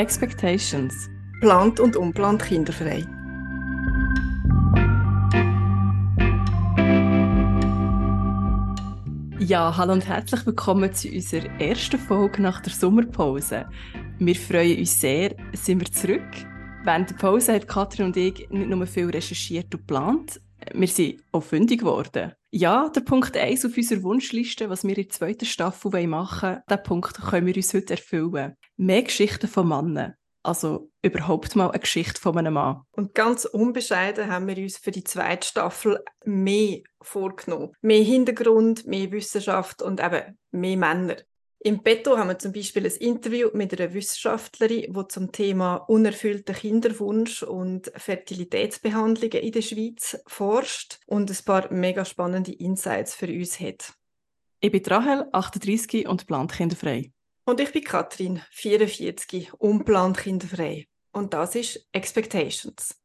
Expectations. Plant und unplant kinderfrei. Ja, hallo und herzlich willkommen zu unserer ersten Folge nach der Sommerpause. Wir freuen uns sehr, sind wir zurück. Während der Pause haben Katrin und ich nicht nur viel recherchiert und geplant, wir sind auch fündig geworden. Ja, der Punkt 1 auf unserer Wunschliste, was wir in der zweiten Staffel machen wollen, diesen Punkt können wir uns heute erfüllen. Mehr Geschichten von Männern. Also überhaupt mal eine Geschichte von einem Mann. Und ganz unbescheiden haben wir uns für die zweite Staffel mehr vorgenommen. Mehr Hintergrund, mehr Wissenschaft und eben mehr Männer. Im Petto haben wir zum Beispiel ein Interview mit einer Wissenschaftlerin, die zum Thema unerfüllter Kinderwunsch und Fertilitätsbehandlungen in der Schweiz forscht und ein paar mega spannende Insights für uns hat. Ich bin Rahel, 38 und plant kinderfrei. Und ich bin Katrin, 44, unplant kinderfrei. Und das ist Expectations.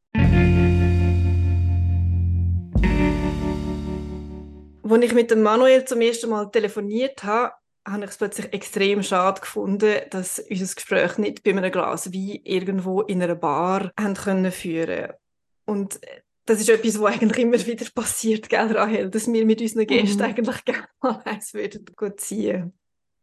Als ich mit dem Manuel zum ersten Mal telefoniert habe, habe ich es plötzlich extrem schade gefunden, dass unser Gespräch nicht bei einem Glas Wein irgendwo in einer Bar können führen Und das ist etwas, was eigentlich immer wieder passiert, gell, Rahel? Dass wir mit unseren Gästen mhm. eigentlich gerne mal eins würden ziehen.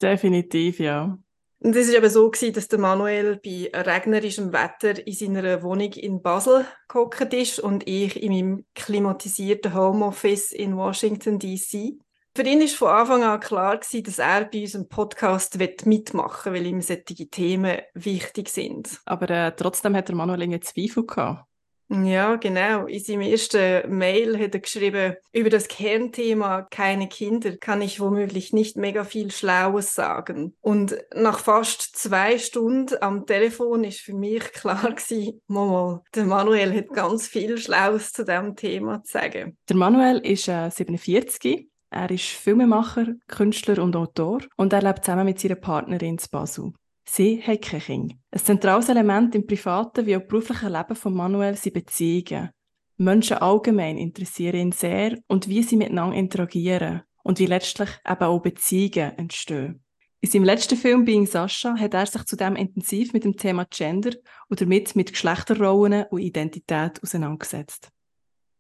Definitiv, ja. Und es war eben so, gewesen, dass der Manuel bei regnerischem Wetter in seiner Wohnung in Basel gehockt ist und ich in meinem klimatisierten Homeoffice in Washington, D.C. Für ihn war von Anfang an klar, gewesen, dass er bei unserem Podcast mitmachen will, weil ihm solche Themen wichtig sind. Aber äh, trotzdem hat der Manuel irgendwie Zweifel gehabt. Ja, genau. In seinem ersten Mail hat er geschrieben, über das Kernthema keine Kinder kann ich womöglich nicht mega viel Schlaues sagen. Und nach fast zwei Stunden am Telefon ist für mich klar gewesen, Momo, der Manuel hat ganz viel Schlaues zu diesem Thema zu sagen. Der Manuel ist äh, 47 er ist Filmemacher, Künstler und Autor und er lebt zusammen mit seiner Partnerin in Basel. Sie haben kein Kind. Ein zentrales Element im privaten wie auch beruflichen Leben von Manuel sind Beziehungen. Menschen allgemein interessieren ihn sehr und wie sie miteinander interagieren und wie letztlich eben auch Beziehungen entstehen. In seinem letzten Film Being Sascha hat er sich zudem intensiv mit dem Thema Gender und damit mit Geschlechterrollen und Identität auseinandergesetzt.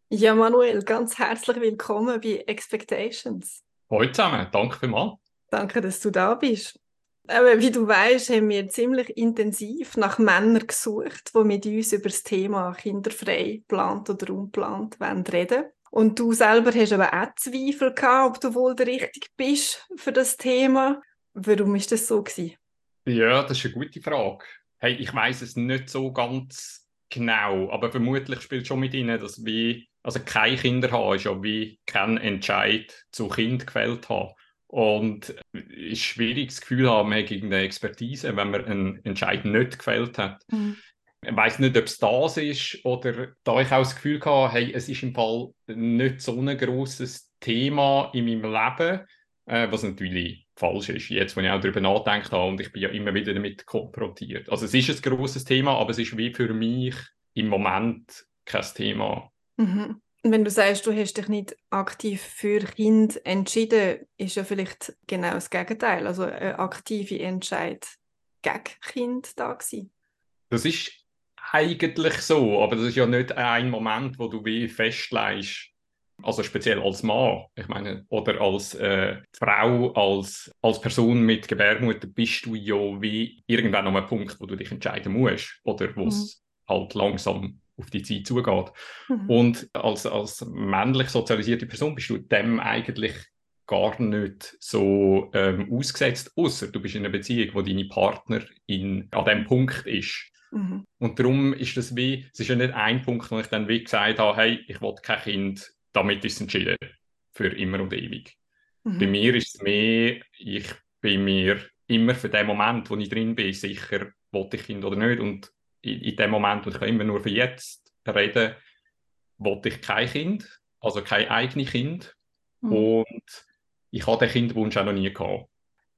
Ja, Manuel, ganz herzlich willkommen bei Expectations. Hallo zusammen, danke vielmals. Danke, dass du da bist. Aber wie du weißt, haben wir ziemlich intensiv nach Männern gesucht, die mit uns über das Thema kinderfrei, plant oder unplant reden Und du selber hast aber auch Zweifel gehabt, ob du wohl der Richtige bist für das Thema. Warum ist das so gewesen? Ja, das ist eine gute Frage. Hey, ich weiß es nicht so ganz genau, aber vermutlich spielt schon mit ihnen, dass wir also keine Kinder haben, ist ja wie kein Entscheid zu Kind gefällt haben. Und ein schwieriges Gefühl haben, man gegen eine Expertise, wenn man einen Entscheid nicht gefällt hat. Mhm. Ich weiß nicht, ob es das ist oder da ich auch das Gefühl hatte, hey, es ist im Fall nicht so ein großes Thema in meinem Leben, äh, was natürlich falsch ist, jetzt, wenn ich auch darüber nachdenke habe und ich bin ja immer wieder damit konfrontiert. Also es ist ein großes Thema, aber es ist wie für mich im Moment kein Thema. Mhm. Wenn du sagst, du hast dich nicht aktiv für Kind entschieden, ist ja vielleicht genau das Gegenteil, also eine aktive Entscheid gegen Kind da gewesen. Das ist eigentlich so, aber das ist ja nicht ein Moment, wo du wie festlegst, also speziell als Mann, ich meine, oder als äh, Frau, als, als Person mit Gebärmutter bist du ja wie irgendwann an einem Punkt, wo du dich entscheiden musst oder wo es mhm. halt langsam auf die Zeit zugeht. Mhm. Und als, als männlich sozialisierte Person bist du dem eigentlich gar nicht so ähm, ausgesetzt, außer du bist in einer Beziehung, wo deine Partnerin an dem Punkt ist. Mhm. Und darum ist das wie, es ist ja nicht ein Punkt, wo ich dann wie gesagt habe, hey, ich will kein Kind, damit ist es entschieden. Für immer und ewig. Mhm. Bei mir ist es mehr, ich bin mir immer für den Moment, wo ich drin bin, sicher, wollte ich Kind oder nicht. Und in, in dem Moment, und ich kann immer nur für jetzt reden, wollte ich kein Kind, also kein eigenes Kind. Mhm. Und ich habe den Kinderwunsch auch noch nie gehabt.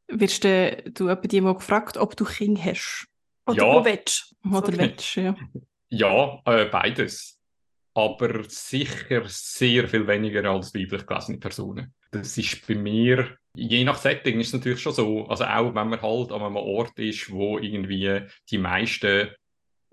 Wirst du, du jemanden die gefragt, ob du Kind hast? Oder ja. wo willst Oder so willst, ja. Ja, äh, beides. Aber sicher sehr viel weniger als weiblich gelesene Personen. Das ist bei mir je nach Setting ist es natürlich schon so, also auch wenn man halt an einem Ort ist, wo irgendwie die meisten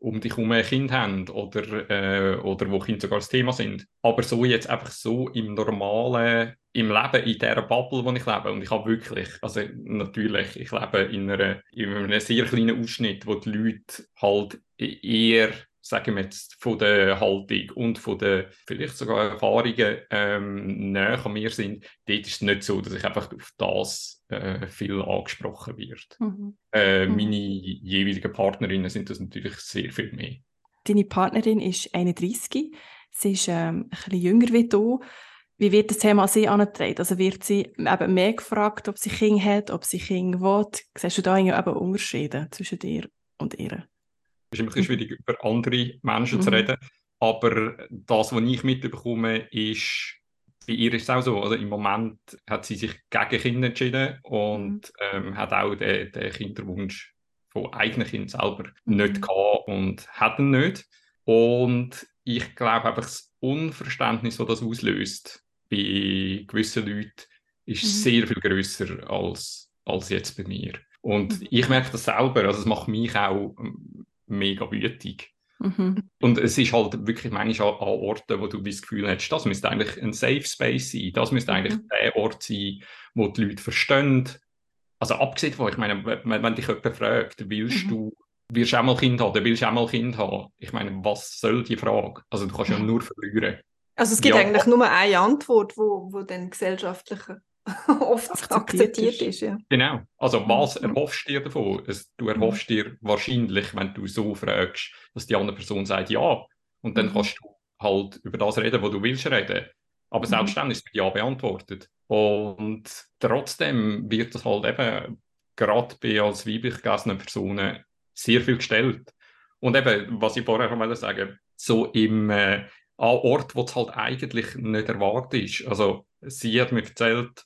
um dich herum ein Kind haben oder, äh, oder wo Kinder sogar das Thema sind. Aber so jetzt einfach so im normalen, im Leben, in dieser Bubble, wo ich lebe, und ich habe wirklich, also natürlich, ich lebe in, einer, in einem sehr kleinen Ausschnitt, wo die Leute halt eher sagen wir jetzt, von der Haltung und von den vielleicht sogar Erfahrungen ähm, näher an mir sind, dort ist es nicht so, dass ich einfach auf das äh, viel angesprochen wird. Mhm. Äh, mhm. Meine jeweiligen Partnerinnen sind das natürlich sehr viel mehr. Deine Partnerin ist 31, sie ist ähm, ein bisschen jünger wie du. Wie wird das Thema sie angetragen? Also wird sie eben mehr gefragt, ob sie Kinder hat, ob sie Kinder will? Siehst du da eben Unterschiede zwischen dir und ihr? Es ist ein bisschen schwierig, über andere Menschen mhm. zu reden. Aber das, was ich mitbekomme, ist, bei ihr ist es auch so. Also Im Moment hat sie sich gegen Kinder entschieden und mhm. ähm, hat auch den, den, Kinderwunsch von eigenen Kindern selber mhm. nicht gehabt und hat ihn nicht. Und ich glaube einfach, das Unverständnis, das das auslöst bei gewissen Leuten, ist mhm. sehr viel größer als, als jetzt bei mir. Und mhm. ich merke das selber, also es macht mich auch mega wütig. Mhm. Und es ist halt wirklich manchmal an, Orten, wo du das Gefühl hast, das müsste eigentlich ein Safe Space sein, das müsste mhm. eigentlich der Ort sein, wo die Leute verstehen. Also abgesehen von, ich meine, wenn, wenn dich jemand fragt, willst mhm. du, wirst du auch mal Kind haben, oder willst du auch mal Kind haben? Ich meine, was soll die Frage? Also du kannst ja nur verlieren. Also es gibt ja. eigentlich nur eine Antwort, wo, wo dann gesellschaftliche oft akzeptiert, akzeptiert ist. Ja. Genau. Also was mhm. erhoffst du dir davon? Es, du erhoffst mhm. dir wahrscheinlich, wenn du so fragst, dass die andere Person sagt ja. Und dann mhm. kannst du halt über das reden, was du willst reden. Aber mhm. selbstständig ist mit Ja beantwortet. Und trotzdem wird das halt eben gerade bei als weiblich gelesenen Personen sehr viel gestellt. Und eben, was ich vorher noch sagen so im äh, Ort, wo es halt eigentlich nicht erwartet ist. Also sie hat mir erzählt,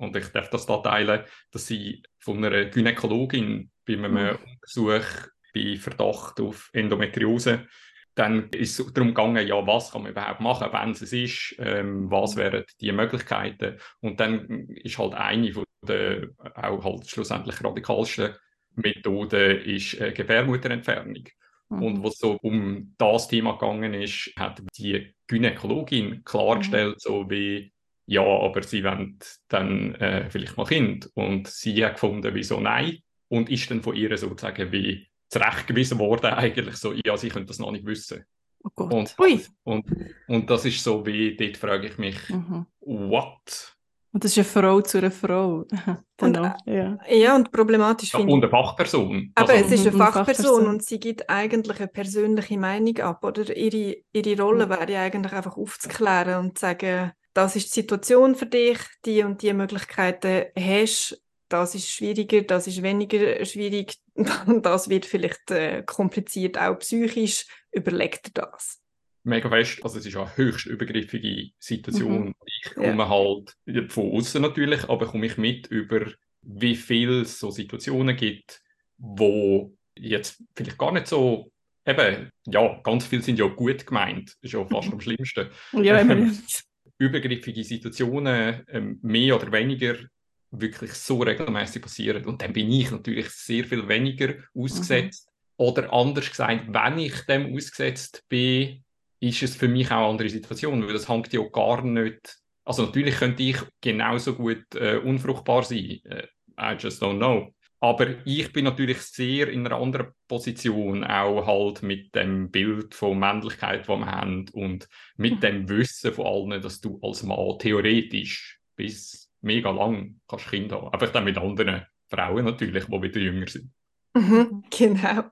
und ich darf das da teilen, dass sie von einer Gynäkologin bei einem mhm. Untersuch bei Verdacht auf Endometriose dann ist es darum gegangen, ja, was kann man überhaupt machen, wenn es ist, ähm, was mhm. wären die Möglichkeiten. Und dann ist halt eine von der auch halt schlussendlich radikalsten Methoden ist äh, Gebärmutterentfernung. Mhm. Und was so um das Thema gegangen ist, hat die Gynäkologin klargestellt, mhm. so wie ja, aber sie wollen dann äh, vielleicht mal Kind. Und sie hat gefunden, wieso nein? Und ist dann von ihr sozusagen wie zurechtgewiesen worden, eigentlich so, ja, sie können das noch nicht wissen. Oh Gott. Und, Ui. und, und das ist so wie, dort frage ich mich, mhm. what? Und das ist eine Frau zu einer Frau. und, ja. ja, und problematisch ja, finde Und eine Fachperson. Aber also, es ist eine Fachperson, Fachperson, und sie gibt eigentlich eine persönliche Meinung ab. Oder ihre, ihre Rolle mhm. wäre ja eigentlich einfach aufzuklären und zu sagen, das ist die Situation für dich, die und die Möglichkeiten hast, das ist schwieriger, das ist weniger schwierig, das wird vielleicht äh, kompliziert, auch psychisch, überleg dir das. Mega fest, also es ist eine höchst übergriffige Situation. Mhm. Ich komme ja. halt von außen natürlich, aber komme ich mit über, wie viele so Situationen gibt, wo jetzt vielleicht gar nicht so eben, ja, ganz viele sind ja gut gemeint, ist ja fast am schlimmsten. Ja, ähm, übergriffige Situationen ähm, mehr oder weniger wirklich so regelmäßig passieren. Und dann bin ich natürlich sehr viel weniger ausgesetzt. Mhm. Oder anders gesagt, wenn ich dem ausgesetzt bin, ist es für mich auch eine andere Situation, weil das hängt ja gar nicht. Also natürlich könnte ich genauso gut äh, unfruchtbar sein. Äh, I just don't know. Aber ich bin natürlich sehr in einer anderen Position, auch halt mit dem Bild von Männlichkeit, das wir haben und mit mhm. dem Wissen von allen, dass du als Mann theoretisch bis mega lang kannst Kinder haben. Einfach dann mit anderen Frauen natürlich, die wieder jünger sind. Mhm, genau.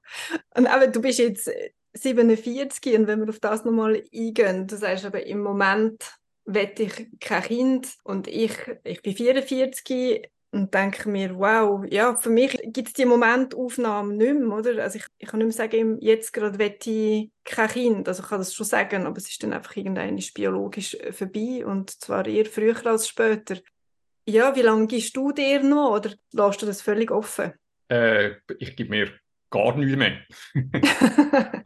Und aber du bist jetzt 47 und wenn wir auf das nochmal eingehen, du sagst aber im Moment wette ich kein Kind und ich, ich bin 44, und denke mir, wow, ja, für mich gibt es die Momentaufnahmen nicht mehr, oder? Also ich, ich kann nicht mehr sagen, jetzt gerade wette ich kein Kind, also ich kann das schon sagen, aber es ist dann einfach irgendwann biologisch äh, vorbei und zwar eher früher als später. Ja, wie lange gibst du dir noch oder lässt du das völlig offen? Äh, ich gebe mir gar nichts mehr.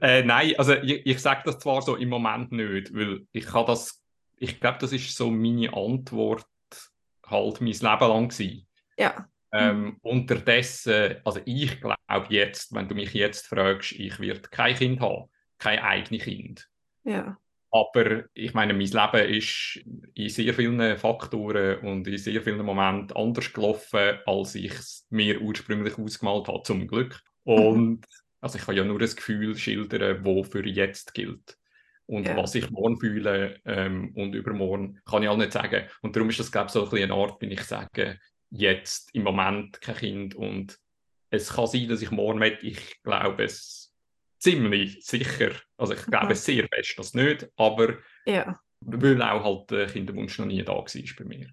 äh, nein, also ich, ich sage das zwar so im Moment nicht, weil ich kann das, ich glaube, das ist so meine Antwort halt mein Leben lang gewesen. Ja. Ähm, unterdessen, also ich glaube jetzt, wenn du mich jetzt fragst, ich werde kein Kind haben, kein eigenes Kind. Ja. Aber ich meine, mein Leben ist in sehr vielen Faktoren und in sehr vielen Momenten anders gelaufen, als ich es mir ursprünglich ausgemalt habe, zum Glück. Und also ich kann ja nur das Gefühl schildern, wo für jetzt gilt. Und Ja. was ich morgen fühle ähm, und übermorgen, kann ich auch nicht sagen. Und darum ist das, glaube ich, so ein bisschen eine Art, wenn ich sage, jetzt im Moment kein Kind. Und es kann sein, dass ich morgen will. Ich glaube es ziemlich sicher. Also ich glaube Mhm. sehr fest, dass nicht. Aber Ja. weil auch halt der Kinderwunsch noch nie da war bei mir.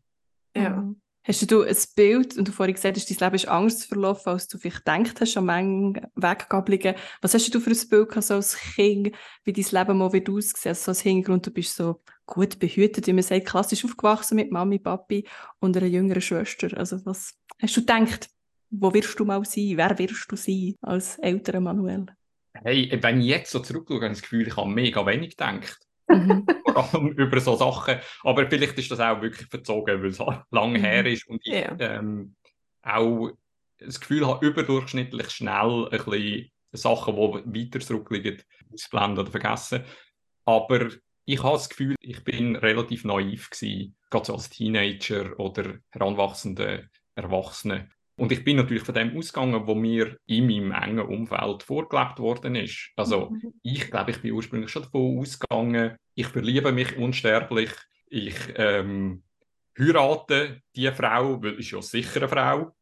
Ja. Mhm. Hast du ein Bild, und du vorhin gesagt hast, dein Leben ist anders verlaufen, als du vielleicht gedacht hast, an manchen Weggabelungen. Was hast du für ein Bild gehabt, so als Kind, wie dein Leben mal wird aussehen? Also so als Hintergrund, du bist so gut behütet, wie man sagt, klassisch aufgewachsen mit Mami, Papi und einer jüngeren Schwester. Also was hast du gedacht? Wo wirst du mal sein? Wer wirst du sein als älterer Manuel? Hey, wenn ich jetzt so zurückschaue, habe ich das Gefühl, ich habe mega wenig gedacht. Mhm. Vor allem über so Sachen. Aber vielleicht ist das auch wirklich verzogen, weil es lange Mhm. her ist und ich Ja. ähm, auch das Gefühl habe, überdurchschnittlich schnell ein bisschen Sachen, die weiter zurückliegen, ausblenden oder vergessen. Aber ich habe das Gefühl, ich bin relativ naiv gewesen, gerade so als Teenager oder heranwachsende Erwachsene. Und ich bin natürlich von dem ausgegangen, wo mir in meinem engen Umfeld vorgelebt worden ist. Also Mhm. ich glaube, ich bin ursprünglich schon davon ausgegangen, ich verliebe mich unsterblich, ich ähm, heirate die Frau, weil ist ja sicher eine Frau,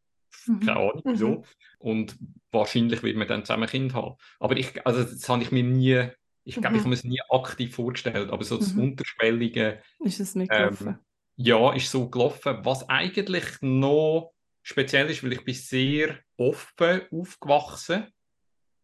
Mhm. keine Ahnung wieso, Mhm. und wahrscheinlich wird man dann zusammen ein Kind haben. Aber ich, also das habe ich mir nie, ich glaube, ich Mhm. habe mir es nie aktiv vorgestellt, aber so das Mhm. Unterschwellige, Ist es mitgelaufen? ja, ist so gelaufen, was eigentlich noch speziell ist, weil ich bin sehr offen aufgewachsen.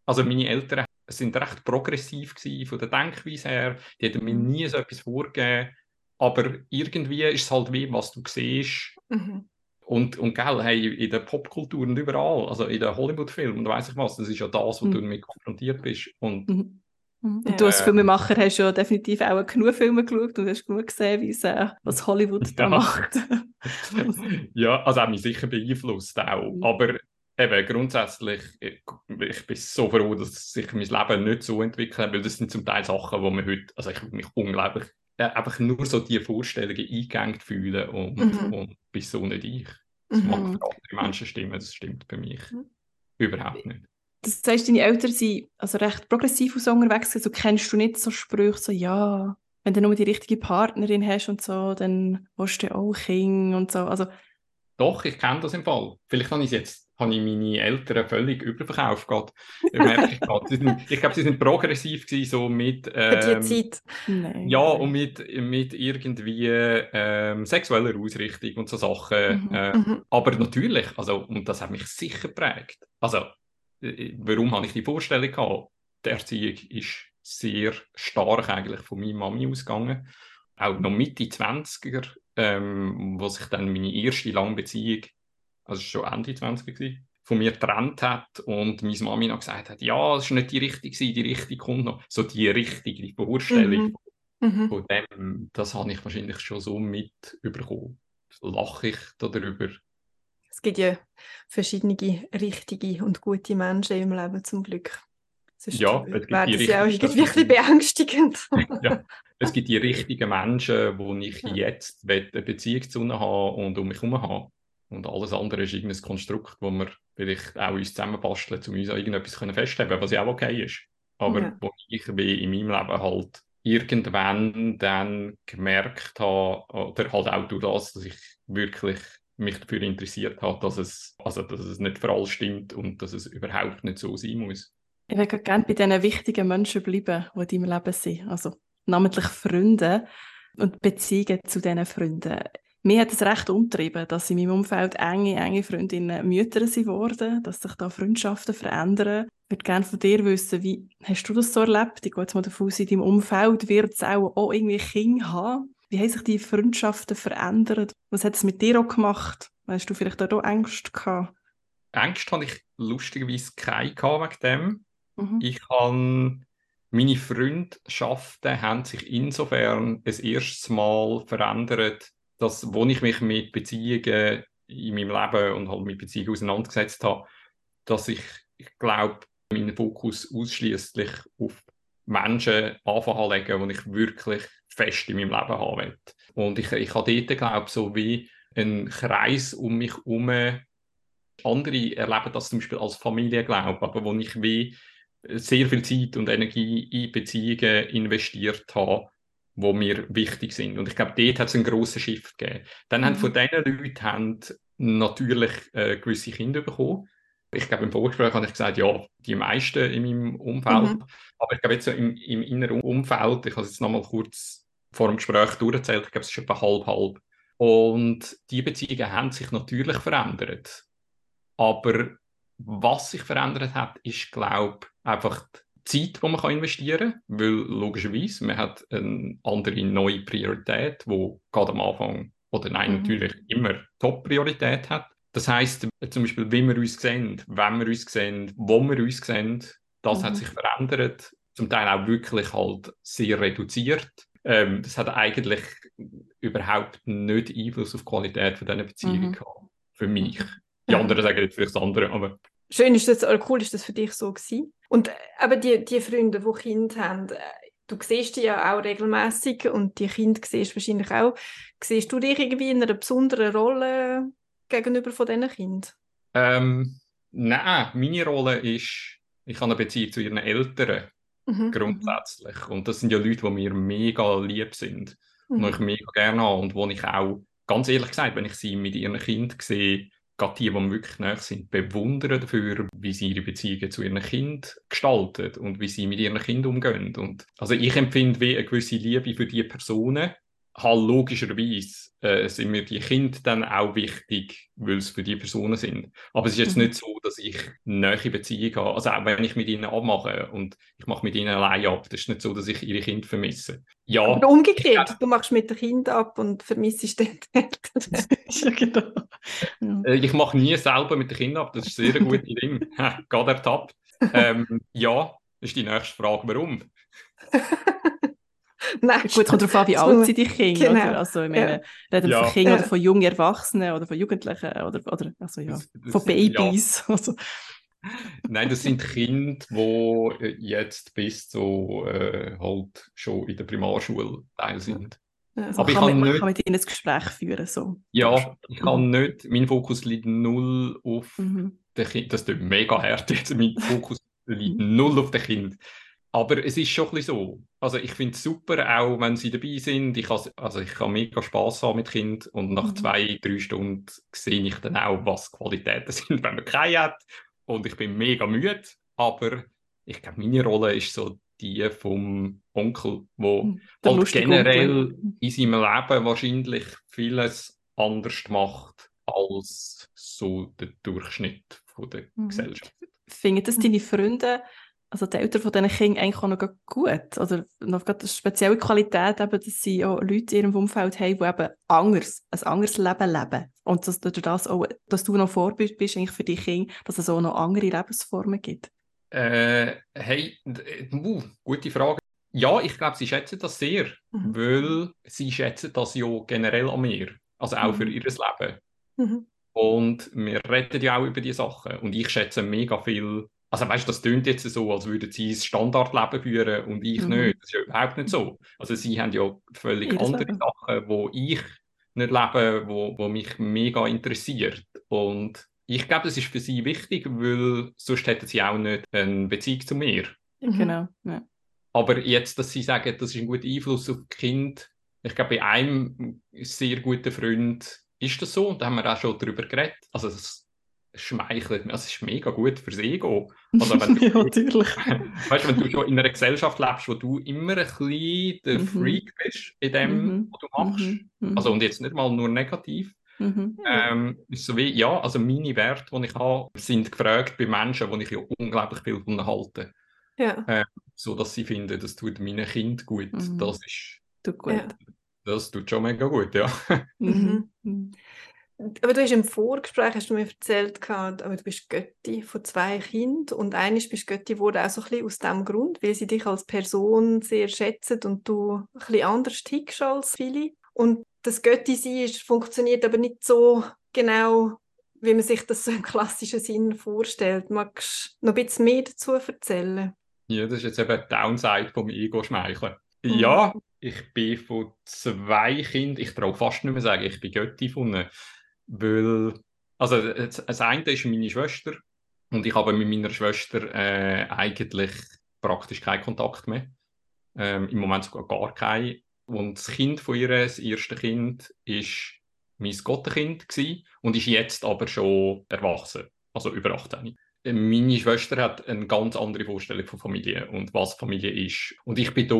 Also meine Eltern sind recht progressiv gewesen von der Denkweise her. Die hätten mir Mhm. nie so etwas vorgegeben. Aber irgendwie ist es halt wie, was du siehst. Mhm. Und, und gell, hey, in der Popkultur und überall, also in den Hollywood-Filmen und weiss ich was, das ist ja das, wo Mhm. du damit konfrontiert bist. Und Mhm. Mhm. Und Ja. du als Äh, Filmemacher hast ja definitiv auch genug Filme geschaut und hast genug gesehen, äh, was Hollywood da Ja. macht. ja, also hat mich sicher beeinflusst auch. Mhm. Aber eben grundsätzlich, ich, ich bin so froh, dass sich mein Leben nicht so entwickelt hat, weil das sind zum Teil Sachen, wo man heute, also ich habe mich unglaublich, äh, einfach nur so die Vorstellungen eingegangen fühlen und, Mhm. und bin so nicht ich. Das mag Mhm. für andere Menschen stimmen, das stimmt bei mir Mhm. überhaupt nicht. Das heißt, deine Eltern sind also recht progressiv aus unterwegs gewesen. So kennst du nicht so Sprüche, so ja, wenn du nur die richtige Partnerin hast und so, dann willst du auch Kinder und so. Also, Doch, ich kenne das im Fall. Vielleicht habe ich jetzt habe ich meine Eltern völlig überverkauft. gerade. Ich ich glaube, sie sind progressiv gewesen, so mit Für ähm, die Zeit. nein. Ja, und mit, mit irgendwie ähm, sexueller Ausrichtung und so Sachen. Mhm. Äh, Mhm. aber natürlich, also, und das hat mich sicher geprägt. Also, äh, warum habe ich die Vorstellung gehabt? Die Erziehung ist sehr stark eigentlich von meiner Mami ausgegangen. Auch noch Mitte 20er, ähm, wo sich dann meine erste lange Beziehung, also schon Ende 20er gewesen, von mir getrennt hat und meine Mami noch gesagt hat, ja, es ist nicht die richtige, die richtige kommt noch. So die richtige, die Vorstellung Mhm. Mhm. von dem, das habe ich wahrscheinlich schon so mitbekommen. Lache ich darüber. Es gibt ja verschiedene richtige und gute Menschen im Leben zum Glück. Sonst Ja, es gibt wäre die das ja auch irgendwie bisschen beängstigend. Ja. Es gibt die richtigen Menschen, wo ich Ja. jetzt eine Beziehung zu ihnen haben und um mich herum haben. Und alles andere ist irgendein Konstrukt, wo wir vielleicht auch uns zusammenbasteln, um uns an irgendetwas können festhalten was ja auch okay ist. Aber Ja. wo ich wie in meinem Leben halt irgendwann dann gemerkt habe, oder halt auch durch das, dass ich wirklich mich dafür interessiert habe, dass es, also, dass es nicht für alles stimmt und dass es überhaupt nicht so sein muss. Ich würde gerne bei diesen wichtigen Menschen bleiben, die in deinem Leben sind. Also namentlich Freunde und Beziehungen zu diesen Freunden. Mir hat es recht umtrieben, dass in meinem Umfeld enge, enge Freundinnen Mütter sind dass sich da Freundschaften verändern. Ich würde gerne von dir wissen, wie hast du das so erlebt? Ich gehe jetzt mal davon aus, in deinem Umfeld wird es auch, auch irgendwie Kinder haben. Wie haben sich die Freundschaften verändert? Was hat es mit dir auch gemacht? Hast du vielleicht auch Ängste gehabt? Ängste hatte ich lustigerweise keine wegen dem. Mhm. Ich habe meine Freundschaften haben sich insofern das erste Mal verändert, dass, wo ich mich mit Beziehungen in meinem Leben und halt mit Beziehungen auseinandergesetzt habe, dass ich, ich glaube, meinen Fokus ausschließlich auf Menschen anfangen die ich wirklich fest in meinem Leben haben will. Und ich, ich habe dort, glaube so wie einen Kreis um mich herum. Andere erleben das zum Beispiel als Familienglaube, aber wo ich wie sehr viel Zeit und Energie in Beziehungen investiert habe, wo mir wichtig sind. Und ich glaube, dort hat es einen grossen Shift gegeben. Dann mhm. haben von diesen Leuten haben natürlich äh, gewisse Kinder bekommen. Ich glaube, im Vorgespräch habe ich gesagt, ja, die meisten in meinem Umfeld. Mhm. Aber ich glaube, jetzt so im, im inneren Umfeld, ich habe es jetzt nochmal kurz vor dem Gespräch durchgezählt, ich glaube, es ist etwa halb-halb. Und die Beziehungen haben sich natürlich verändert. Aber was sich verändert hat, ist, glaube ich, einfach die Zeit, die man investieren kann. Weil logischerweise, man hat eine andere neue Priorität, die gerade am Anfang oder nein, mhm. natürlich immer Top-Priorität hat. Das heißt zum Beispiel, wie wir uns sehen, wenn wir uns sehen, wo wir uns sehen, das mhm. hat sich verändert. Zum Teil auch wirklich halt sehr reduziert. Ähm, das hat eigentlich überhaupt nicht Einfluss auf die Qualität von diesen Beziehungen mhm. gehabt. Für mich. Die anderen sagen jetzt vielleicht das andere, aber... Schön ist das, oder cool ist das für dich so gewesen. Und aber die, die Freunde, die Kinder haben, äh, du siehst die ja auch regelmäßig und die Kinder siehst wahrscheinlich auch. Siehst du dich irgendwie in einer besonderen Rolle gegenüber von diesen Kindern? Ähm, nein, meine Rolle ist, ich habe eine Beziehung zu ihren Eltern mhm. grundsätzlich. Und das sind ja Leute, die mir mega lieb sind mhm. und ich mega gerne habe und wo ich auch, ganz ehrlich gesagt, wenn ich sie mit ihren Kindern sehe, gerade die, die mir wirklich nahe sind, bewundern dafür, wie sie ihre Beziehungen zu ihren Kind gestalten und wie sie mit ihren Kindern umgehen. Und also ich empfinde wie eine gewisse Liebe für diese Personen, halt logischerweise äh, sind mir die Kinder dann auch wichtig, weil es für die Personen sind. Aber es ist jetzt mhm. nicht so, dass ich eine Beziehung habe. Also auch wenn ich mit ihnen abmache und ich mache mit ihnen allein ab, das ist nicht so, dass ich ihre Kinder vermisse. Ja. Aber umgekehrt, ja. du machst mit den Kindern ab und vermisst den Eltern. ja, genau. Äh, ich mache nie selber mit den Kindern ab, das ist sehr gute Ding. Gerade ertappt. Ähm, ja, ist die nächste Frage, warum? Nein, Gut, es kommt darauf an, wie alt sind die Kinder. Genau. Oder? Also, ich meine, ja. reden wir ja. von Kindern ja. oder von jungen Erwachsenen oder von Jugendlichen oder, oder also, ja, das, das, von Babys. Ja. Also. Nein, das sind Kinder, die jetzt bis zu äh, halt schon in der Primarschule teil sind. Also Aber ich kann, mit, nicht, kann mit ihnen ein Gespräch führen. So. Ja, ich kann nicht, mein Fokus liegt null auf mhm. den Kind. Das ist mega hart jetzt. Mein Fokus liegt mhm. null auf den Kind. Aber es ist schon ein bisschen so. Also ich finde es super, auch wenn sie dabei sind. Ich, has, also ich kann mega Spass haben mit Kind und nach mhm. zwei, drei Stunden sehe ich dann auch, was Qualitäten sind, wenn man keine hat. Und ich bin mega müde. Aber ich glaube, meine Rolle ist so die vom Onkel, wo mhm. halt generell Onkel. in seinem Leben wahrscheinlich vieles anders macht als so der Durchschnitt von der mhm. Gesellschaft. Finden das deine Freunde also die Eltern von diesen Kindern eigentlich auch noch gut. Oder noch eine spezielle Qualität, eben, dass sie auch Leute in ihrem Umfeld haben, die eben anders, ein anderes Leben leben. Und dass, durch das auch, dass du noch Vorbild bist eigentlich für die Kinder, dass es auch noch andere Lebensformen gibt. Äh, hey, uh, gute Frage. Ja, ich glaube, sie schätzen das sehr, mhm. weil sie schätzen das ja generell an mir. Also auch mhm. für ihr Leben. Mhm. Und wir reden ja auch über die Sachen. Und ich schätze mega viel also weißt du, das klingt jetzt so, als würden sie ein Standardleben führen und ich mhm. nicht. Das ist ja überhaupt nicht so. Also sie haben ja völlig Jedes andere Leben. Sachen, wo ich nicht lebe, wo, wo mich mega interessiert. Und ich glaube, das ist für sie wichtig, weil sonst hätten sie auch nicht eine Beziehung zu mir. Mhm. Genau. Ja. Aber jetzt, dass sie sagen, das ist ein guter Einfluss auf die Kind, ich glaube, bei einem sehr guten Freund ist das so und da haben wir auch schon darüber geredet. Also das schmeichelt mir. Also, es ist mega gut fürs Ego. Also, wenn du, ja, natürlich. Weißt du, wenn du schon in einer Gesellschaft lebst, wo du immer ein bisschen der mhm. Freak bist in dem, mhm. was du machst, mhm. mhm. also und jetzt nicht mal nur negativ, mhm. ähm, ist so wie, ja, also meine Werte, die ich habe, sind gefragt bei Menschen, die ich ja unglaublich viel von halte. Ja. Ähm, so dass sie finden, das tut meinen Kind gut. Mhm. Das ist. Tut gut. Das tut schon mega gut, ja. Aber du hast im Vorgespräch hast du mir erzählt, aber du bist Götti von zwei Kindern und eines bist Götti wurde auch so ein bisschen aus dem Grund, weil sie dich als Person sehr schätzen und du ein bisschen anders tickst als viele. Und das Götti sein ist, funktioniert aber nicht so genau, wie man sich das so im klassischen Sinn vorstellt. Magst du noch ein bisschen mehr dazu erzählen? Ja, das ist jetzt eben die Downside vom Ego-Schmeicheln. Mhm. Ja, ich bin von zwei Kindern, ich traue fast nicht mehr sagen, ich bin Götti gefunden, weil, also das eine ist meine Schwester und ich habe mit meiner Schwester äh, eigentlich praktisch keinen Kontakt mehr. Ähm, Im Moment sogar gar keinen. Und das Kind von ihr, das erste Kind, ist mein Gottenkind gewesen und ist jetzt aber schon erwachsen, also über 18. Meine Schwester hat eine ganz andere Vorstellung von Familie und was Familie ist. Und ich bin da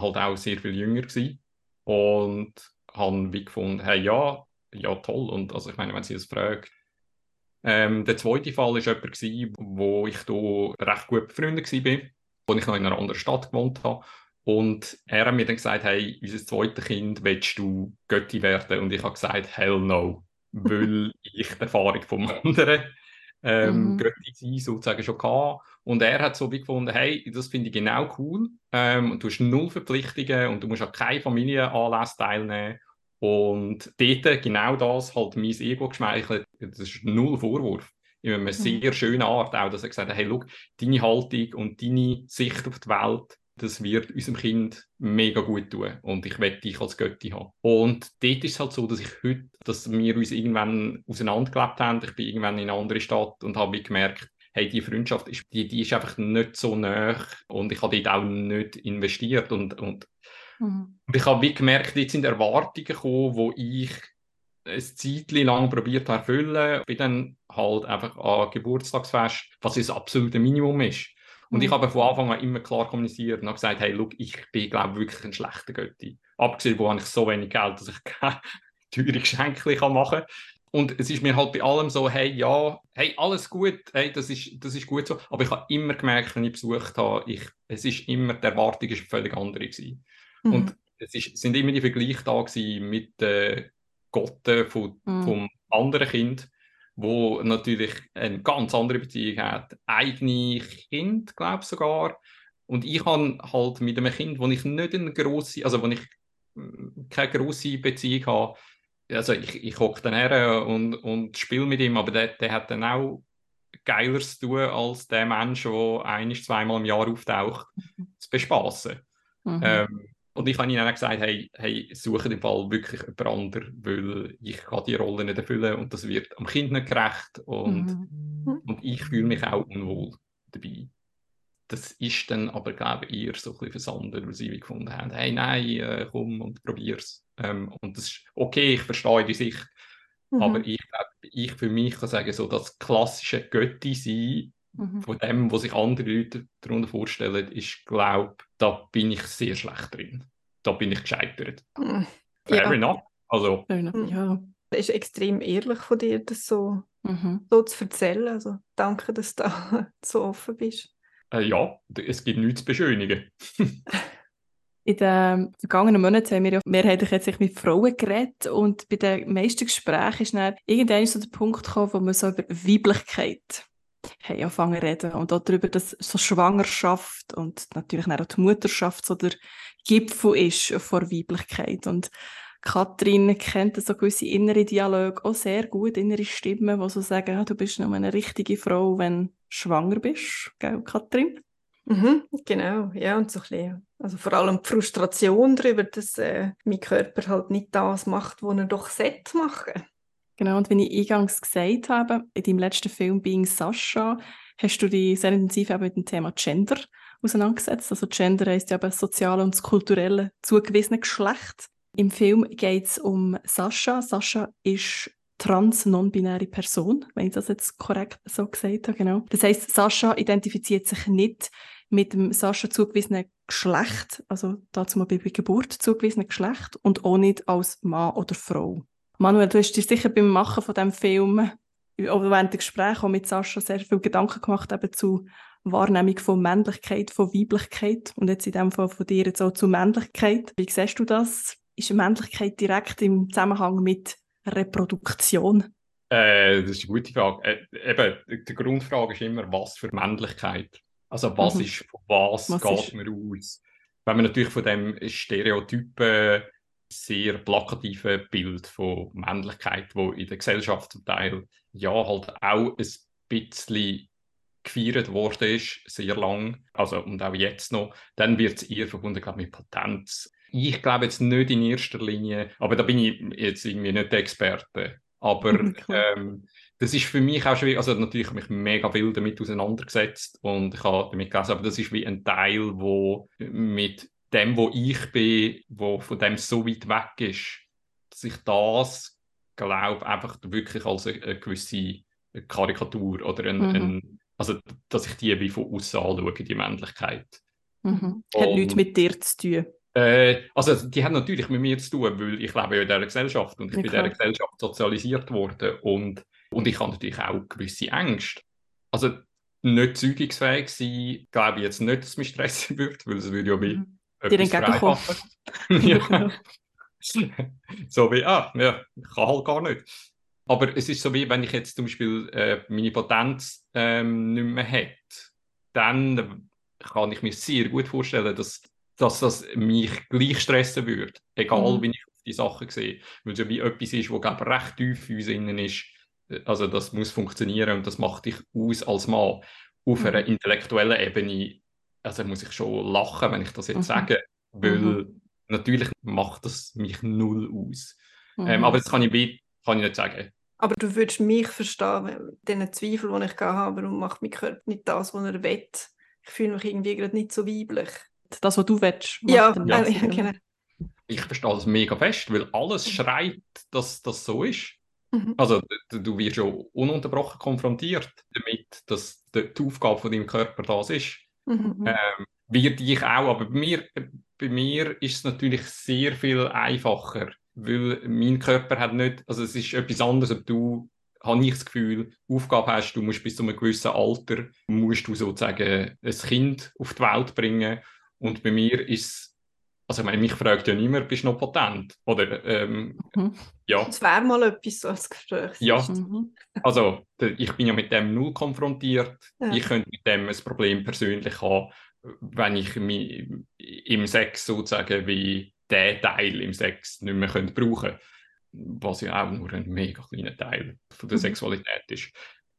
halt auch sehr viel jünger gewesen und habe wie gefunden, hey, ja, ja, toll. Und also ich meine, wenn sie das fragt. Ähm, der zweite Fall war jemand, gewesen, wo ich da recht gut befreundet war, wo ich noch in einer anderen Stadt gewohnt habe. Und er hat mir dann gesagt, hey, unser zweites Kind, willst du Götti werden? Und ich habe gesagt, hell no, weil ich die Erfahrung vom anderen ähm, mhm. Götti sein sozusagen schon hatte. Und er hat so wie gefunden, hey, das finde ich genau cool. Ähm, und du hast null Verpflichtungen und du musst an keine Familienanlässe teilnehmen. Und dort genau das halt mein Ego geschmeichelt. Das ist null Vorwurf. In einer mhm. sehr schönen Art auch, dass er gesagt hat, hey, look, deine Haltung und deine Sicht auf die Welt das wird unserem Kind mega gut tun und ich werde dich als Götti haben. Und dort ist es halt so, dass ich heute, dass wir uns irgendwann auseinandergelebt haben, ich bin irgendwann in eine andere Stadt und habe gemerkt, hey, die Freundschaft ist, die, die ist einfach nicht so nah und ich habe dort auch nicht investiert und, und, mhm. und ich habe wie gemerkt, jetzt sind Erwartungen gekommen, wo ich ein Zeitchen lang probiert zu erfüllen, bin dann halt einfach an Geburtstagsfest, was das absolute Minimum ist. Und mhm. ich habe von Anfang an immer klar kommuniziert und habe gesagt, hey, look, ich bin, glaube wirklich ein schlechter Götti. Abgesehen, wo habe ich so wenig Geld, dass ich keine teure Geschenke machen kann. Und es ist mir halt bei allem so, hey, ja, hey, alles gut, hey, das ist, das ist gut so. Aber ich habe immer gemerkt, wenn ich besucht habe, ich, es ist immer, die Erwartung ist völlig andere gewesen. Mhm. Und es ist, sind immer die Vergleiche da mit den äh, Gotten von, mhm. vom anderen Kind wo natürlich eine ganz andere Beziehung hat, eigene Kind, glaube ich sogar. Und ich habe halt mit einem Kind, wo ich nicht eine grosse, also wo ich mm, keine grosse Beziehung habe, also ich, ich hocke dann her und, und spiele mit ihm, aber der, der hat dann auch Geileres zu tun, als der Mensch, der ein-, zweimal im Jahr auftaucht, mhm. zu bespaßen. Mhm. Ähm, und ich habe ihnen auch gesagt, hey, hey suche den Fall wirklich jemand anderes, weil ich kann die Rolle nicht erfüllen und das wird am Kind nicht gerecht und, mhm. und ich fühle mich auch unwohl dabei. Das ist dann aber, glaube ich, eher so ein bisschen versandet, weil sie gefunden haben, hey, nein, äh, komm und probier's. Ähm, und das ist okay, ich verstehe die Sicht, mhm. aber ich glaube, ich für mich kann sagen, so das klassische Götti sein, mhm. von dem, was sich andere Leute darunter vorstellen, ist, glaube da bin ich sehr schlecht drin. Da bin ich gescheitert. Mhm. Fair ja. enough. Also. Mhm. Ja. Das ist extrem ehrlich von dir, das so, mhm. so zu erzählen. Also danke, dass du da so offen bist. Äh, ja, es gibt nichts zu beschönigen. In den vergangenen Monaten haben wir ja mehrheitlich jetzt mit Frauen geredet und bei den meisten Gesprächen ist dann irgendwann so der Punkt gekommen, wo man so über Weiblichkeit haben angefangen reden und auch darüber, dass so Schwangerschaft und natürlich auch die Mutterschaft so der Gipfel ist vor Weiblichkeit und Kathrin kennt so gewisse innere Dialoge auch sehr gut, innere Stimmen, die so sagen, du bist nur eine richtige Frau, wenn du schwanger bist, gell, Kathrin? Mhm, genau, ja, und so ein bisschen, also vor allem die Frustration darüber, dass äh, mein Körper halt nicht das macht, was er doch sollte machen. Genau, und wie ich eingangs gesagt habe, in deinem letzten Film Being Sascha hast du dich sehr intensiv eben mit dem Thema Gender auseinandergesetzt. Also Gender heisst ja eben das soziale und das kulturelle zugewiesene Geschlecht. Im Film geht es um Sascha. Sascha ist trans-non-binäre Person, wenn ich das jetzt korrekt so gesagt habe. Genau. Das heißt, Sascha identifiziert sich nicht mit dem Sascha zugewiesenen Geschlecht, also dazu mal bei Geburt zugewiesenen Geschlecht und auch nicht als Mann oder Frau. Manuel, du hast dir sicher beim Machen von dem Film oder während der Gespräche auch mit Sascha sehr viel Gedanken gemacht eben zu Wahrnehmung von Männlichkeit, von Weiblichkeit und jetzt in dem Fall von dir jetzt auch zu Männlichkeit. Wie siehst du das? Ist Männlichkeit direkt im Zusammenhang mit Reproduktion? Äh, das ist eine gute Frage. Äh, eben, die Grundfrage ist immer, was für Männlichkeit? Also was mhm. ist, was, was geht ist? man aus? Wenn man natürlich von dem Stereotypen sehr plakative Bild von Männlichkeit, wo in der Gesellschaft zum Teil ja halt auch ein bisschen gefeiert worden ist, sehr lang, also und auch jetzt noch, dann wird es eher verbunden, glaube ich, mit Potenz. Ich glaube jetzt nicht in erster Linie, aber da bin ich jetzt irgendwie nicht der Experte. Aber ähm, das ist für mich auch schwierig. Also natürlich habe ich mich mega viel damit auseinandergesetzt und ich habe damit gelesen, aber das ist wie ein Teil, wo mit dem, wo ich bin, wo von dem so weit weg ist, dass ich das glaube einfach wirklich als eine, eine gewisse Karikatur oder ein, mhm. ein, also dass ich die wie von außen anschaue, die Männlichkeit. Mhm. Hat nichts mit dir zu tun? Äh, also die haben natürlich mit mir zu tun, weil ich lebe ja in dieser Gesellschaft und ich ja, bin in dieser Gesellschaft sozialisiert worden und, und ich habe natürlich auch gewisse Ängste. Also nicht zeugungsfähig sein, glaube ich jetzt nicht, dass mich stressen würde, weil es würde ja wie mhm. Dir entgegenkommen. ja. so wie, ah, ja, kann halt gar nicht. Aber es ist so wie, wenn ich jetzt zum Beispiel äh, meine Potenz ähm, nicht mehr hätte, dann kann ich mir sehr gut vorstellen, dass, dass das mich gleich stressen würde, egal mhm. wie ich auf die Sachen sehe. Weil es ja wie etwas ist, was glaube recht tief in uns innen ist. Also das muss funktionieren und das macht dich aus als Mann. Auf mhm. einer intellektuellen Ebene, also muss ich schon lachen, wenn ich das jetzt mhm. sage, weil mhm. natürlich macht das mich null aus. Ähm, mhm. aber das kann ich, wie, kann ich nicht sagen. Aber du würdest mich verstehen, diesen Zweifel, den ich habe, warum macht mein Körper nicht das, was er will. Ich fühle mich irgendwie gerade nicht so weiblich. Das, was du willst. Ja, ja. ja genau. Ich verstehe das mega fest, weil alles mhm. schreit, dass das so ist. Mhm. Also du, du wirst ja ununterbrochen konfrontiert damit, dass die, die Aufgabe von deinem Körper das ist. Mhm. Ähm, wird ich auch, aber bei mir, bei mir ist es natürlich sehr viel einfacher weil mein Körper hat nicht, also es ist etwas anderes, ob du, habe ich das Gefühl, Aufgabe hast, du musst bis zu einem gewissen Alter, musst du sozusagen ein Kind auf die Welt bringen und bei mir ist es also ich meine, mich fragt ja niemand, bist du noch potent? Oder, ähm, mhm. ja. Das wäre mal etwas so als Gespräch. Ja, mhm. also ich bin ja mit dem null konfrontiert. Ja. Ich könnte mit dem ein Problem persönlich haben, wenn ich mich im Sex sozusagen wie den Teil im Sex nicht mehr können brauchen was ja auch nur ein mega kleiner Teil von der mhm. Sexualität ist.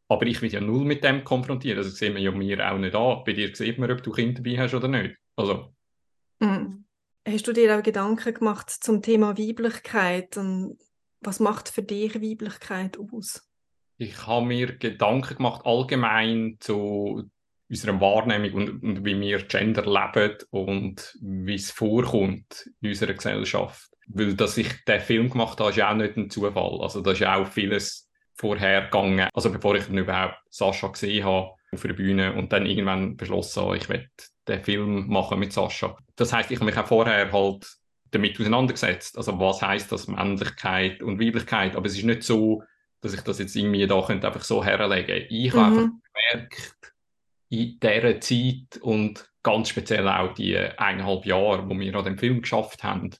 Aber ich will ja null mit dem konfrontieren. Also sehen wir ja mir auch nicht an. Bei dir sieht man, ob du Kinder dabei hast oder nicht. Also. Mhm. Hast du dir auch Gedanken gemacht zum Thema Weiblichkeit und was macht für dich Weiblichkeit aus? Ich habe mir Gedanken gemacht allgemein zu unserer Wahrnehmung und, und wie wir Gender leben und wie es vorkommt in unserer Gesellschaft. Weil, dass ich den Film gemacht habe, ist ja auch nicht ein Zufall. Also da ist ja auch vieles vorhergegangen. Also bevor ich überhaupt Sascha gesehen habe auf der Bühne und dann irgendwann beschlossen habe, ich werde den Film machen mit Sascha. Das heißt, ich habe mich auch vorher halt damit auseinandergesetzt. Also was heißt das Männlichkeit und Weiblichkeit? Aber es ist nicht so, dass ich das jetzt irgendwie da könnte einfach so herlegen. Ich mhm. habe einfach gemerkt, in dieser Zeit und ganz speziell auch die eineinhalb Jahre, wo wir an dem Film geschafft haben.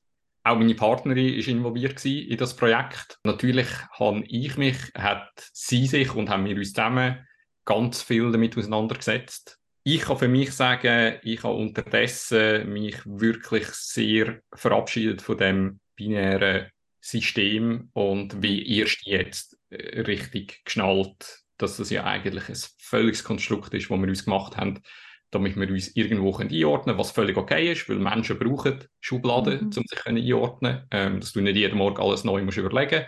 Auch meine Partnerin war involviert in das Projekt. Natürlich habe ich mich, hat sie sich und haben wir uns zusammen ganz viel damit auseinandergesetzt. Ich kann für mich sagen, ich habe unterdessen mich wirklich sehr verabschiedet von dem binären System und wie erst jetzt äh, richtig geschnallt, dass das ja eigentlich ein völliges Konstrukt ist, das wir uns gemacht haben, damit wir uns irgendwo einordnen können, was völlig okay ist, weil Menschen brauchen Schubladen, mhm. um sich einordnen ähm, dass du nicht jeden Morgen alles neu musst überlegen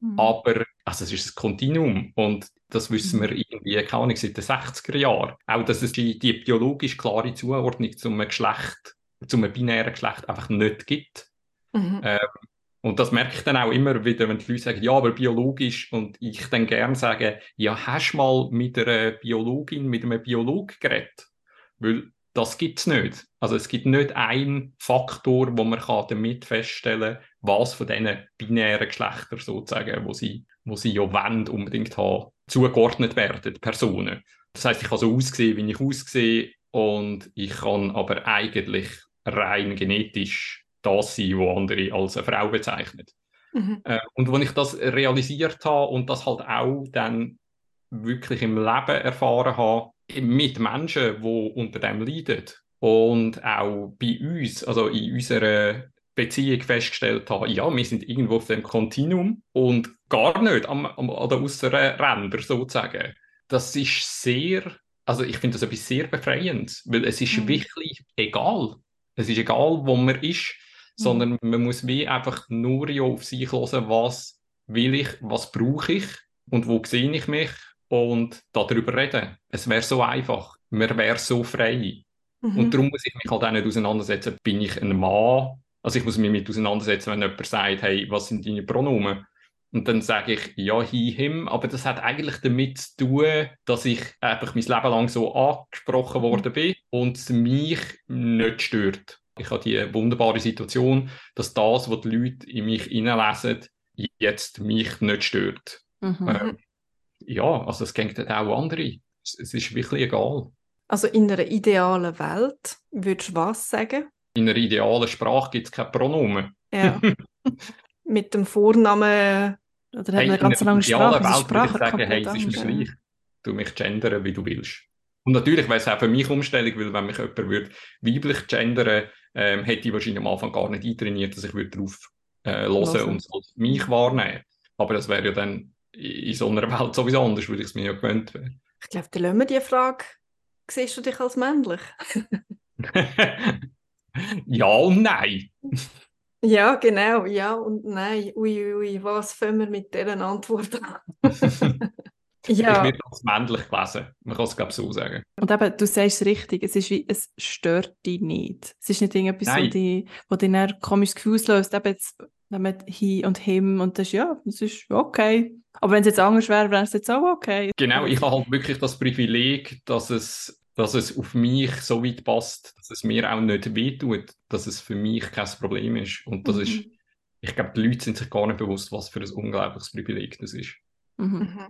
mhm. Aber also es ist ein Kontinuum und das wissen wir irgendwie, keine Ahnung, seit den 60er Jahren. Auch, dass es die, die biologisch klare Zuordnung zum Geschlecht, zum binären Geschlecht einfach nicht gibt. Mhm. Ähm, und das merke ich dann auch immer wieder, wenn die Leute sagen, ja, aber biologisch. Und ich dann gerne sage, ja, hast du mal mit einer Biologin, mit einem Biolog geredet? Weil das gibt es nicht. Also es gibt nicht einen Faktor, wo man kann damit feststellen kann, was von diesen binären Geschlechtern sozusagen, wo sie, wo sie ja wollen, unbedingt haben, zugeordnet werden, Personen. Das heißt, ich kann so aussehen, wie ich aussehe und ich kann aber eigentlich rein genetisch das sein, was andere als eine Frau bezeichnet. Mhm. Äh, und als ich das realisiert habe und das halt auch dann wirklich im Leben erfahren habe, mit Menschen, die unter dem leiden und auch bei uns, also in unserer Beziehung festgestellt habe, ja, wir sind irgendwo auf dem Kontinuum und gar nicht am, am, an den äußeren Rändern sozusagen. Das ist sehr, also ich finde das etwas sehr befreiendes, weil es ist mhm. wirklich egal. Es ist egal, wo man ist, mhm. sondern man muss wie einfach nur ja auf sich hören, was will ich, was brauche ich und wo sehe ich mich und darüber reden. Es wäre so einfach. Man wäre so frei. Mhm. Und darum muss ich mich halt auch nicht auseinandersetzen, bin ich ein Mann? Also ich muss mich mit auseinandersetzen, wenn jemand sagt, hey, was sind deine Pronomen? Und dann sage ich, ja, he, him. Aber das hat eigentlich damit zu tun, dass ich einfach mein Leben lang so angesprochen worden bin und es mich nicht stört. Ich habe die wunderbare Situation, dass das, was die Leute in mich hineinlesen, jetzt mich nicht stört. Mhm. Äh, ja, also es geht auch andere. Es, es ist wirklich egal. Also in einer idealen Welt würdest du was sagen? In einer idealen Sprache gibt es keine Pronomen. Ja. Mit dem Vornamen oder hey, hat eine ganz lange Sprache. Welt Sprache würde ich sagen, hey, es ist mir gleich. Du mich gendern, wie du willst. Und natürlich wäre es auch für mich Umstellung, weil wenn mich jemand würde weiblich gendern ähm, hätte ich wahrscheinlich am Anfang gar nicht eintrainiert, dass ich würde darauf äh, hören und als mich wahrnehmen. Aber das wäre ja dann in so einer Welt sowieso anders, würde ich es mir ja gewöhnt werden. Ich glaube, dann lassen wir die Frage siehst du dich als männlich? ja und nein. Ja, genau, ja und nein. Ui, ui, was fangen wir mit dieser Antwort an? ja. Ich werde als männlich gelesen. Man kann es, glaube ich, so sagen. Und eben, du sagst es richtig, es, ist wie, es stört dich nicht. Es ist nicht irgendetwas, wo dich, wo dich ein komisches Gefühl auslöst. Eben jetzt, wenn man hi und him und das ist, ja, das ist okay. Aber wenn es jetzt anders wäre, wäre es jetzt auch okay. Genau, ich habe halt wirklich das Privileg, dass es, dass es auf mich so weit passt, dass es mir auch nicht wehtut, dass es für mich kein Problem ist. Und das mhm. ist, ich glaube, die Leute sind sich gar nicht bewusst, was für ein unglaubliches Privileg das ist. Mhm. mhm.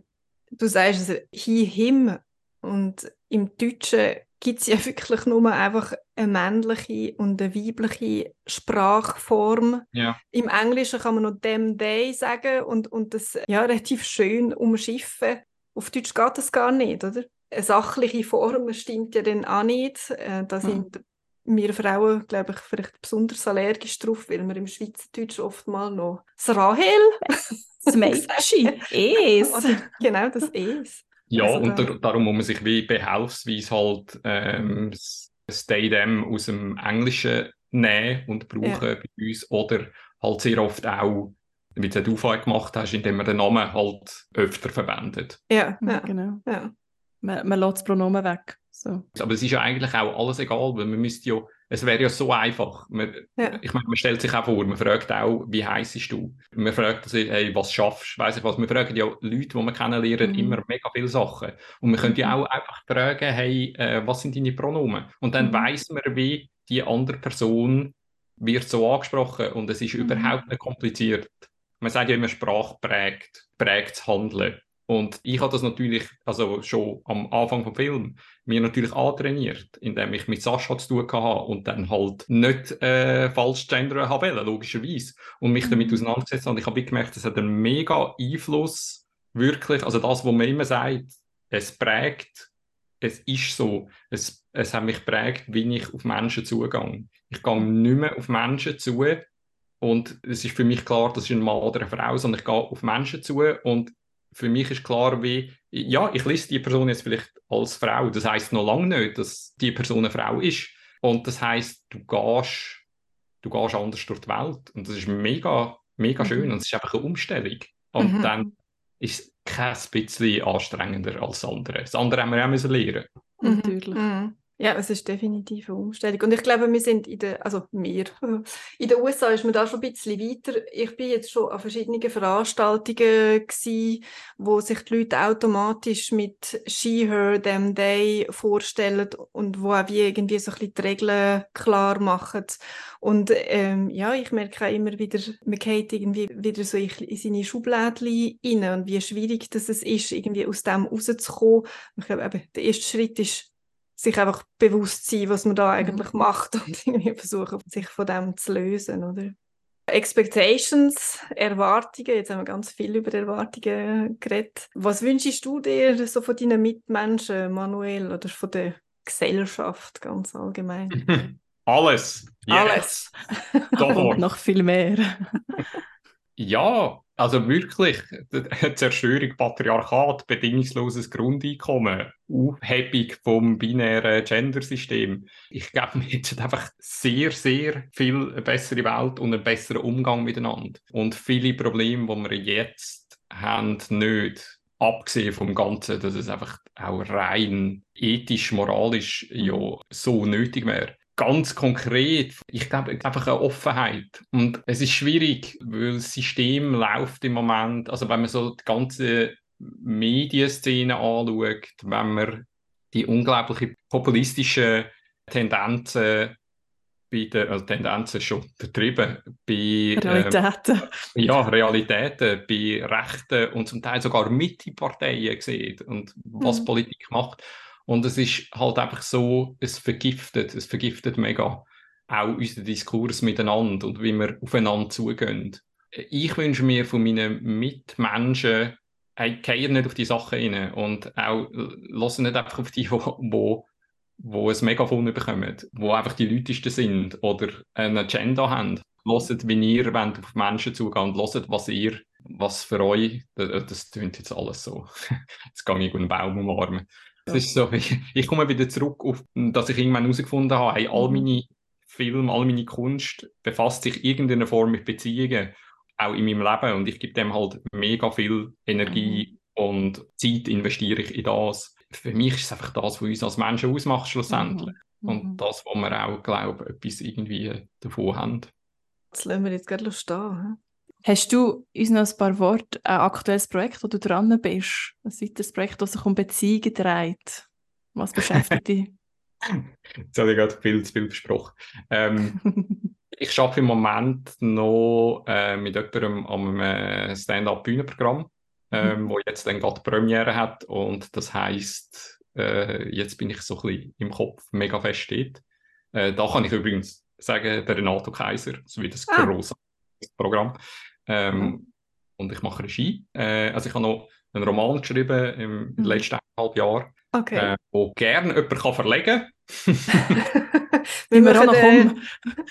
Du sagst es, he, him. Und im Deutschen gibt es ja wirklich nur einfach eine männliche und eine weibliche Sprachform. Ja. Im Englischen kann man noch them, they sagen und, und das ja, relativ schön umschiffen. Auf Deutsch geht das gar nicht, oder? Eine sachliche Form stimmt ja dann auch nicht. Äh, da sind mhm. wir Frauen, glaube ich, vielleicht besonders allergisch drauf, weil wir im Schweizerdeutsch oft mal noch das Rahel, das Mädchen, es. genau, das es. Ja, also und da, darum muss man sich wie behelfsweise halt ähm, Stay Them aus dem Englischen nehmen und brauchen ja. bei uns oder halt sehr oft auch, wie du es gemacht hast, indem man den Namen halt öfter verwendet. Ja, ja. genau. Ja. Man, man lässt das Pronomen weg. So. Aber es ist ja eigentlich auch alles egal, weil man müsste ja es wäre ja so einfach. Man, ja. Ich meine, man stellt sich auch vor, man fragt auch, wie heiß du? Man fragt sich, hey, was schaffst du? Weiss ich was. Wir fragen ja Leute, die wir kennenlernen, mhm. immer mega viele Sachen. Und man könnte ja mhm. auch einfach fragen, hey, äh, was sind deine Pronomen? Und dann mhm. weiß man, wie die andere Person wird so angesprochen und es ist mhm. überhaupt nicht kompliziert. Man sagt ja immer, Sprache prägt, prägt das Handeln. Und ich habe das natürlich, also schon am Anfang vom Film, mir natürlich antrainiert, indem ich mit Sascha zu tun hatte und dann halt nicht äh, falsch gendern habe, logischerweise. Und mich damit mhm. auseinandergesetzt habe. Und ich habe gemerkt, das hat einen mega Einfluss, wirklich. Also das, was man immer sagt, es prägt, es ist so. Es, es hat mich prägt, wie ich auf Menschen zugehe. Ich gehe nicht mehr auf Menschen zu, und es ist für mich klar, das ist ein Mann oder eine Frau, sondern ich gehe auf Menschen zu und für mich ist klar, wie, ja, ich lese die Person jetzt vielleicht als Frau. Das heißt noch lange nicht, dass die Person eine Frau ist. Und das heißt, du gehst, du gehst anders durch die Welt. Und das ist mega, mega mhm. schön. Und es ist einfach eine Umstellung. Und mhm. dann ist es kein bisschen anstrengender als das andere. Das andere haben wir auch müssen lernen. Mhm. Natürlich. Mhm. Ja, es ist definitiv eine Umstellung. Und ich glaube, wir sind in der, also wir, in den USA ist man da schon ein bisschen weiter. Ich bin jetzt schon an verschiedenen Veranstaltungen gewesen, wo sich die Leute automatisch mit she, her, them, they vorstellen und wo auch wie irgendwie so ein bisschen die Regeln klar machen. Und ähm, ja, ich merke auch immer wieder, man geht irgendwie wieder so in seine Schublädchen rein und wie schwierig das ist, irgendwie aus dem rauszukommen. Ich glaube, eben, der erste Schritt ist sich einfach bewusst sein, was man da mhm. eigentlich mhm. macht und irgendwie versuchen, sich von dem zu lösen, oder? Expectations, Erwartungen, jetzt haben wir ganz viel über Erwartungen geredet. Was wünschst du dir so von deinen Mitmenschen, Manuel, oder von der Gesellschaft ganz allgemein? Alles. Alles. Und noch viel mehr. Ja, also wirklich, Zerstörung Patriarchat, bedingungsloses Grundeinkommen, Aufhebung vom binären Gendersystem. Ich glaube, wir hätten einfach sehr, sehr viel eine bessere Welt und einen besseren Umgang miteinander. Und viele Probleme, die wir jetzt haben, nicht. Abgesehen vom Ganzen, dass es einfach auch rein ethisch, moralisch ja so nötig wäre ganz konkret, ich glaube, einfach eine Offenheit. Und es ist schwierig, weil das System läuft im Moment, also wenn man so die ganze Medienszene anschaut, wenn man die unglaublich populistischen Tendenzen bei den, also Tendenzen schon vertrieben, bei Realitäten. Ähm, ja, Realitäten, bei Rechten und zum Teil sogar Mitte-Parteien sieht und was mhm. Politik macht. Und es ist halt einfach so, es vergiftet, es vergiftet mega auch unseren Diskurs miteinander und wie wir aufeinander zugehen. Ich wünsche mir von meinen Mitmenschen, hey, gehen nicht auf die Sachen rein und auch lassen nicht einfach auf die, wo, wo, wo ein Megafon bekommen, wo einfach die Leutesten sind oder eine Agenda haben. Hört, wie ihr wollt auf Menschen zugehen und hört, was ihr, was für euch, das, das klingt jetzt alles so. Jetzt gehe ich einen Baum umarmen. Es ist so, ich, ich, komme wieder zurück auf, dass ich irgendwann herausgefunden habe, hey, all mhm. meine Filme, all meine Kunst befasst sich in irgendeiner Form mit Beziehungen, auch in meinem Leben. Und ich gebe dem halt mega viel Energie mhm. und Zeit investiere ich in das. Für mich ist es einfach das, was uns als Menschen ausmacht, schlussendlich. Mhm. Und mhm. das, wo wir auch, glaube ich, etwas irgendwie davon haben. Das lassen wir jetzt gerade stehen. Hast du uns noch ein paar Worte, ein aktuelles Projekt, wo du dran bist? Ein weiteres Projekt, das sich um Beziehungen dreht? Was beschäftigt dich? Jetzt habe ich gerade viel zu viel versprochen. Ähm, ich arbeite im Moment noch äh, mit jemandem an einem Stand-up-Bühnenprogramm, ähm, mhm. wo jetzt dann gerade Premiere hat. Und das heisst, äh, jetzt bin ich so ein bisschen im Kopf mega fest steht. Äh, da kann ich übrigens sagen, der Renato Kaiser, so wie das ah. große Programm. Ähm, mhm. Und ich mache Regie. Äh, also ich habe noch einen Roman geschrieben im mhm. letzten halben Jahr, okay. äh, wo gerne jemand kann verlegen kann. wir machen noch um.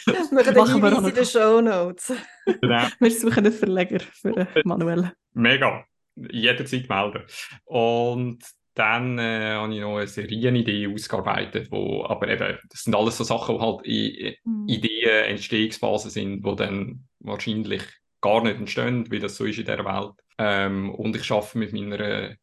wir machen wir in den Show Notes. Genau. Wir suchen einen Verleger für Manuel. Mega. Jederzeit melden. Und dann äh, habe ich noch eine Serienidee ausgearbeitet, wo, aber eben, das sind alles so Sachen, die halt in mhm. Ideen, Entstehungsphase sind, die dann wahrscheinlich gar nicht entstehen, wie das so ist in der Welt. Ähm, und ich arbeite mit meiner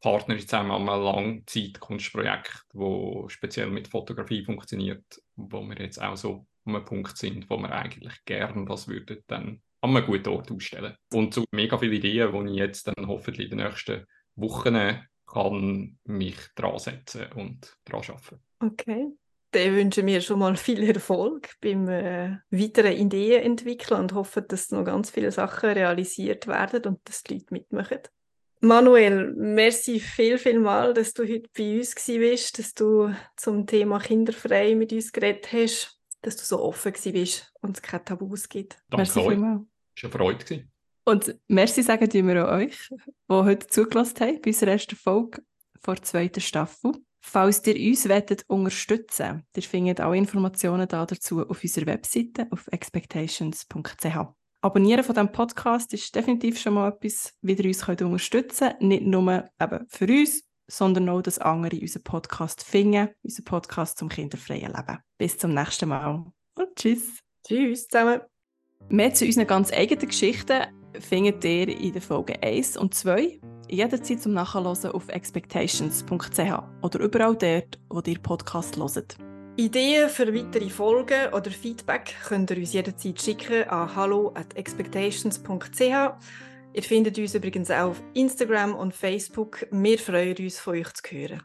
Partnerin zusammen an einem Langzeitkunstprojekt, wo speziell mit Fotografie funktioniert, wo wir jetzt auch so an einem Punkt sind, wo wir eigentlich gerne das würden dann an einem guten Ort ausstellen. Und so mega viele Ideen, die ich jetzt dann hoffentlich in den nächsten Wochen kann mich dran setzen und dran arbeiten. Okay. Dann wünschen wir schon mal viel Erfolg beim äh, weiteren Ideen entwickeln und hoffen, dass noch ganz viele Sachen realisiert werden und dass die Leute mitmachen. Manuel, merci viel, viel mal, dass du heute bei uns bist, dass du zum Thema kinderfrei mit uns geredet hast, dass du so offen bist und es keine Tabus gibt. Danke merci vielmals. Es war eine Freude. Und merci sagen wir auch euch, die heute zugelassen haben bei unserer ersten Folge vor der zweiten Staffel. Falls ihr uns wollt, unterstützen wollt, ihr findet alle Informationen dazu auf unserer Webseite auf expectations.ch. Abonnieren von diesem Podcast ist definitiv schon mal etwas, wie ihr uns könnt unterstützen könnt. Nicht nur eben für uns, sondern auch, dass andere unseren Podcast finden, unseren Podcast zum kinderfreien Leben. Bis zum nächsten Mal und tschüss. Tschüss zusammen. Mehr zu unseren ganz eigenen Geschichten findet ihr in der Folge 1 und 2 jederzeit zum Nachhören auf expectations.ch oder überall dort, wo ihr Podcast hört. Ideen für weitere Folgen oder Feedback könnt ihr uns jederzeit schicken an hallo@expectations.ch. Ihr findet uns übrigens auch auf Instagram und Facebook. Wir freuen uns, von euch zu hören.